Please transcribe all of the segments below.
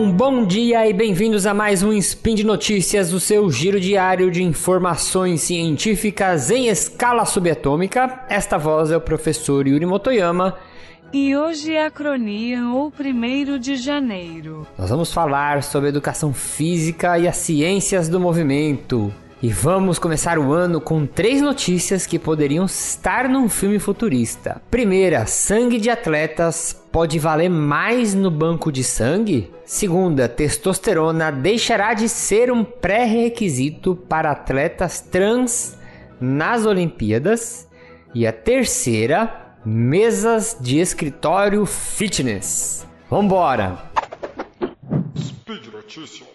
Um bom dia e bem-vindos a mais um Spin de Notícias, o seu giro diário de informações científicas em escala subatômica. Esta voz é o professor Yuri Motoyama. E hoje é a cronia ou 1 de janeiro. Nós vamos falar sobre educação física e as ciências do movimento. E vamos começar o ano com três notícias que poderiam estar num filme futurista. Primeira, sangue de atletas pode valer mais no banco de sangue? Segunda, testosterona deixará de ser um pré-requisito para atletas trans nas Olimpíadas? E a terceira, mesas de escritório fitness. Vambora! Speed Notícias.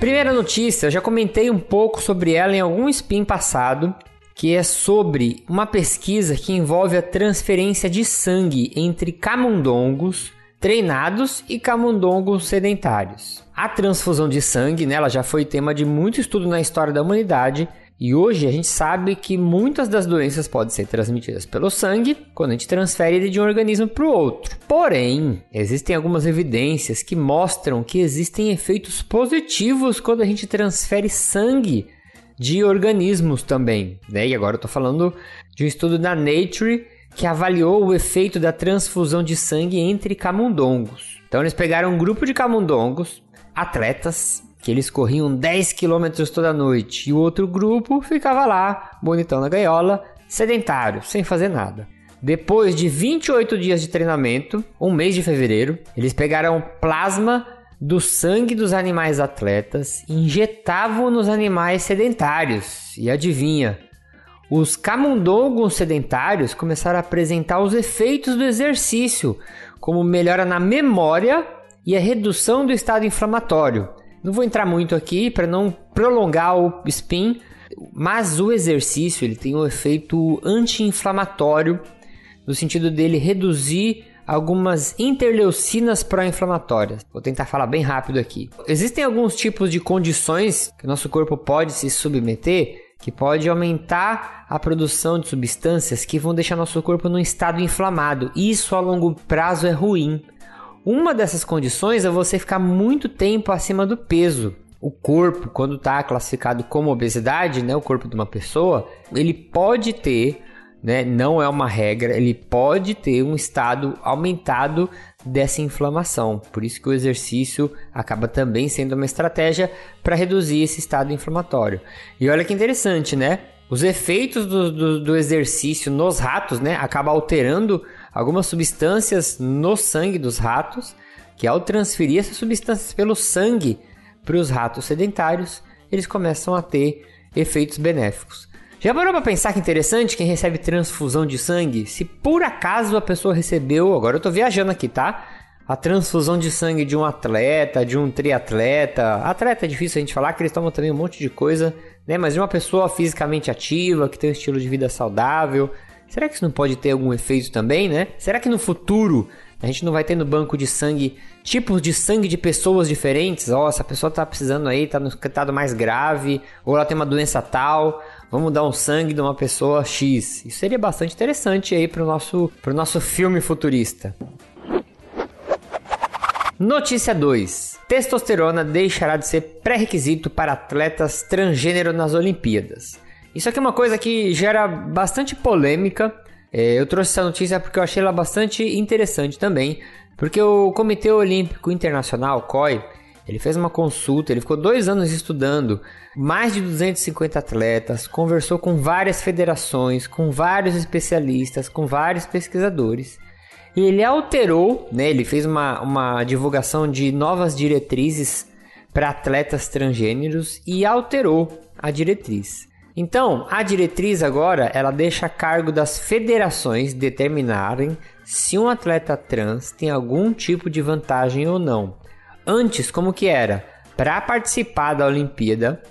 Primeira notícia, eu já comentei um pouco sobre ela em algum spin passado, que é sobre uma pesquisa que envolve a transferência de sangue entre camundongos treinados e camundongos sedentários. A transfusão de sangue, né, ela já foi tema de muito estudo na história da humanidade e hoje a gente sabe que muitas das doenças podem ser transmitidas pelo sangue quando a gente transfere ele de um organismo para o outro. Porém, existem algumas evidências que mostram que existem efeitos positivos quando a gente transfere sangue de organismos também. Né? E agora eu estou falando de um estudo da Nature que avaliou o efeito da transfusão de sangue entre camundongos. Então eles pegaram um grupo de camundongos, atletas, que eles corriam 10 quilômetros toda noite e o outro grupo ficava lá, bonitão na gaiola, sedentário, sem fazer nada. Depois de 28 dias de treinamento, um mês de fevereiro, eles pegaram plasma do sangue dos animais atletas e injetavam nos animais sedentários. E adivinha? Os camundongos sedentários começaram a apresentar os efeitos do exercício, como melhora na memória e a redução do estado inflamatório. Não vou entrar muito aqui para não prolongar o spin, mas o exercício ele tem um efeito anti-inflamatório no sentido dele reduzir algumas interleucinas pró-inflamatórias. Vou tentar falar bem rápido aqui. Existem alguns tipos de condições que o nosso corpo pode se submeter que pode aumentar a produção de substâncias que vão deixar nosso corpo num estado inflamado. Isso a longo prazo é ruim. Uma dessas condições é você ficar muito tempo acima do peso. O corpo, quando está classificado como obesidade, né, o corpo de uma pessoa, ele pode ter, né, não é uma regra, ele pode ter um estado aumentado dessa inflamação. Por isso que o exercício acaba também sendo uma estratégia para reduzir esse estado inflamatório. E olha que interessante, né? Os efeitos do, do, do exercício nos ratos, né, acaba alterando algumas substâncias no sangue dos ratos, que ao transferir essas substâncias pelo sangue para os ratos sedentários, eles começam a ter efeitos benéficos. Já parou para pensar que interessante quem recebe transfusão de sangue? Se por acaso a pessoa recebeu, agora eu estou viajando aqui, tá? A transfusão de sangue de um atleta, de um triatleta. Atleta é difícil a gente falar, que eles tomam também um monte de coisa, né? Mas de uma pessoa fisicamente ativa, que tem um estilo de vida saudável, Será que isso não pode ter algum efeito também, né? Será que no futuro a gente não vai ter no banco de sangue tipos de sangue de pessoas diferentes? Ó, oh, essa pessoa tá precisando aí, tá no estado mais grave, ou ela tem uma doença tal, vamos dar um sangue de uma pessoa X. Isso seria bastante interessante aí pro nosso, pro nosso filme futurista. Notícia 2. Testosterona deixará de ser pré-requisito para atletas transgênero nas Olimpíadas. Isso aqui é uma coisa que gera bastante polêmica. É, eu trouxe essa notícia porque eu achei ela bastante interessante também. Porque o Comitê Olímpico Internacional, COI, ele fez uma consulta, ele ficou dois anos estudando mais de 250 atletas, conversou com várias federações, com vários especialistas, com vários pesquisadores. E ele alterou, né, ele fez uma, uma divulgação de novas diretrizes para atletas transgêneros e alterou a diretriz. Então, a diretriz agora, ela deixa a cargo das federações determinarem se um atleta trans tem algum tipo de vantagem ou não. Antes, como que era? Para participar da Olimpíada,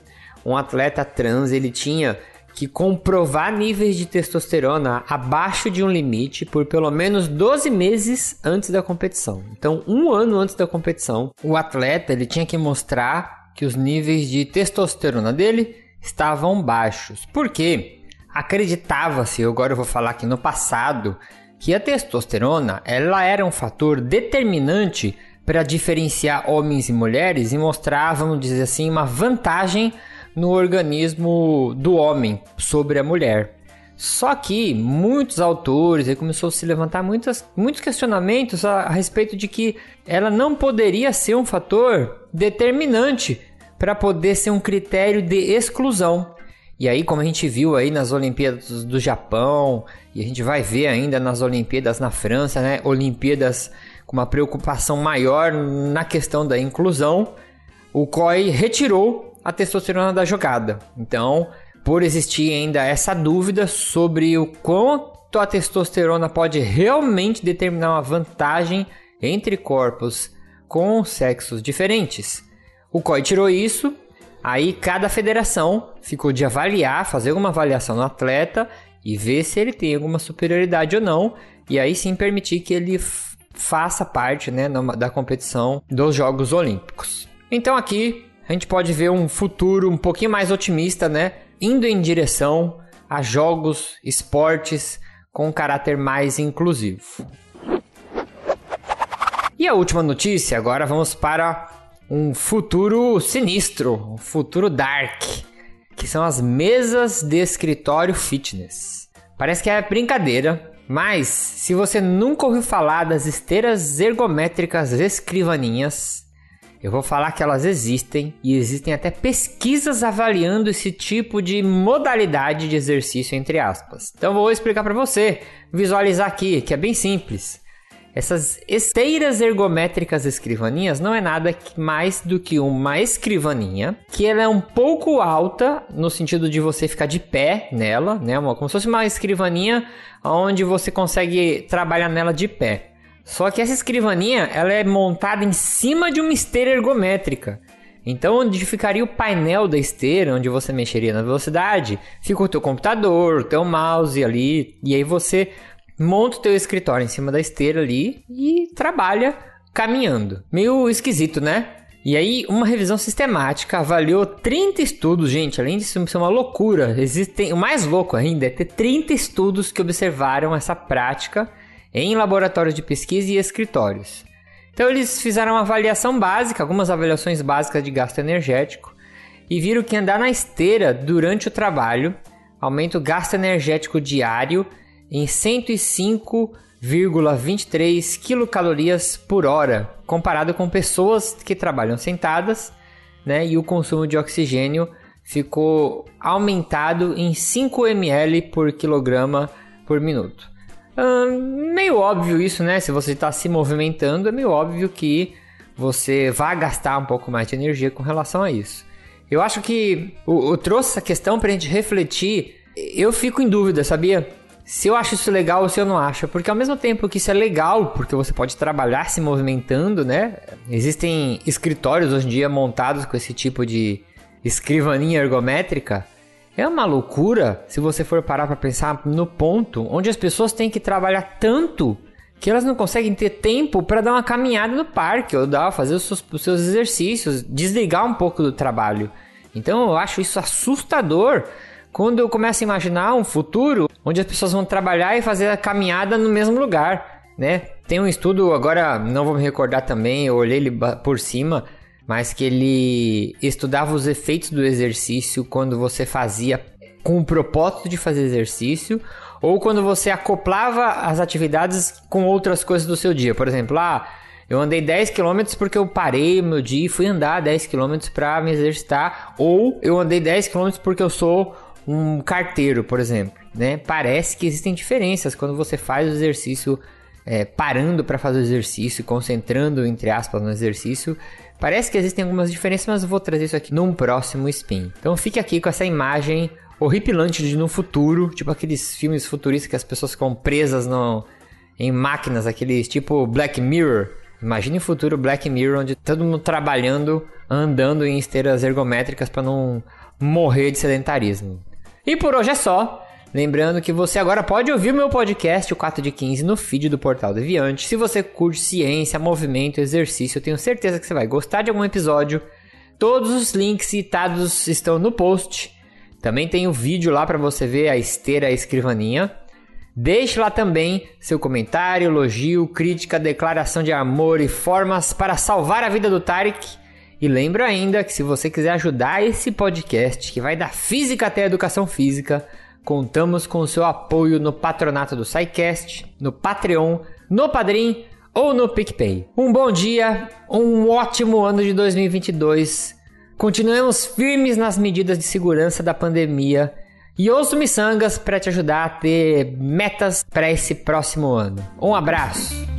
um atleta trans ele tinha que comprovar níveis de testosterona abaixo de um limite por pelo menos 12 meses antes da competição. Então, um ano antes da competição, o atleta ele tinha que mostrar que os níveis de testosterona dele estavam baixos. Por quê? Acreditava-se, agora eu vou falar aqui no passado, que a testosterona ela era um fator determinante para diferenciar homens e mulheres e mostrar, vamos dizer assim, uma vantagem no organismo do homem sobre a mulher. Só que muitos autores aí começou a se levantar muitas, muitos questionamentos a, a respeito de que ela não poderia ser um fator determinante para poder ser um critério de exclusão. E aí, como a gente viu aí nas Olimpíadas do Japão, e a gente vai ver ainda nas Olimpíadas na França, né? Olimpíadas com uma preocupação maior na questão da inclusão, o COI retirou a testosterona da jogada. Então, por existir ainda essa dúvida sobre o quanto a testosterona pode realmente determinar uma vantagem entre corpos com sexos diferentes. O COI tirou isso Aí cada federação ficou de avaliar, fazer uma avaliação no atleta e ver se ele tem alguma superioridade ou não, e aí sim permitir que ele faça parte né, da competição dos Jogos Olímpicos. Então aqui a gente pode ver um futuro um pouquinho mais otimista, né, indo em direção a jogos, esportes com um caráter mais inclusivo. E a última notícia, agora vamos para um futuro sinistro, um futuro dark, que são as mesas de escritório fitness. Parece que é brincadeira, mas se você nunca ouviu falar das esteiras ergométricas escrivaninhas, eu vou falar que elas existem e existem até pesquisas avaliando esse tipo de modalidade de exercício entre aspas. Então vou explicar para você, visualizar aqui, que é bem simples. Essas esteiras ergométricas escrivaninhas não é nada mais do que uma escrivaninha que ela é um pouco alta no sentido de você ficar de pé nela, né? Uma, como se fosse uma escrivaninha onde você consegue trabalhar nela de pé. Só que essa escrivaninha ela é montada em cima de uma esteira ergométrica. Então, onde ficaria o painel da esteira, onde você mexeria na velocidade, fica o teu computador, o teu mouse ali, e aí você monta o teu escritório em cima da esteira ali e trabalha caminhando. Meio esquisito, né? E aí, uma revisão sistemática avaliou 30 estudos, gente, além disso ser uma loucura, existem, o mais louco ainda é ter 30 estudos que observaram essa prática em laboratórios de pesquisa e escritórios. Então, eles fizeram uma avaliação básica, algumas avaliações básicas de gasto energético, e viram que andar na esteira durante o trabalho aumenta o gasto energético diário em 105,23 quilocalorias por hora, comparado com pessoas que trabalham sentadas, né? E o consumo de oxigênio ficou aumentado em 5 ml por quilograma por minuto. Hum, meio óbvio isso, né? Se você está se movimentando, é meio óbvio que você vai gastar um pouco mais de energia com relação a isso. Eu acho que eu, eu trouxe essa questão para a gente refletir. Eu fico em dúvida, sabia? Se eu acho isso legal ou se eu não acho. Porque ao mesmo tempo que isso é legal, porque você pode trabalhar se movimentando, né? Existem escritórios hoje em dia montados com esse tipo de escrivaninha ergométrica. É uma loucura se você for parar para pensar no ponto onde as pessoas têm que trabalhar tanto que elas não conseguem ter tempo para dar uma caminhada no parque ou dar fazer os seus, os seus exercícios, desligar um pouco do trabalho. Então eu acho isso assustador quando eu começo a imaginar um futuro onde as pessoas vão trabalhar e fazer a caminhada no mesmo lugar, né? Tem um estudo, agora não vou me recordar também, eu olhei ele por cima, mas que ele estudava os efeitos do exercício quando você fazia com o propósito de fazer exercício ou quando você acoplava as atividades com outras coisas do seu dia. Por exemplo, ah, eu andei 10 km porque eu parei meu dia e fui andar 10 km para me exercitar, ou eu andei 10 km porque eu sou um carteiro, por exemplo, né? Parece que existem diferenças quando você faz o exercício é, parando para fazer o exercício, concentrando entre aspas no exercício. Parece que existem algumas diferenças, mas eu vou trazer isso aqui num próximo spin. Então fique aqui com essa imagem horripilante de no futuro, tipo aqueles filmes futuristas que as pessoas ficam presas no, em máquinas, aqueles tipo Black Mirror. Imagine o futuro Black Mirror, onde todo mundo trabalhando, andando em esteiras ergométricas para não morrer de sedentarismo. E por hoje é só. Lembrando que você agora pode ouvir meu podcast, o 4 de 15, no feed do Portal Deviante. Se você curte ciência, movimento, exercício, eu tenho certeza que você vai gostar de algum episódio. Todos os links citados estão no post. Também tem o vídeo lá para você ver a esteira a escrivaninha. Deixe lá também seu comentário, elogio, crítica, declaração de amor e formas para salvar a vida do Tarek. E lembro ainda que se você quiser ajudar esse podcast, que vai da física até a educação física, contamos com o seu apoio no patronato do SciCast, no Patreon, no Padrim ou no PicPay. Um bom dia, um ótimo ano de 2022. Continuemos firmes nas medidas de segurança da pandemia e ouço miçangas para te ajudar a ter metas para esse próximo ano. Um abraço!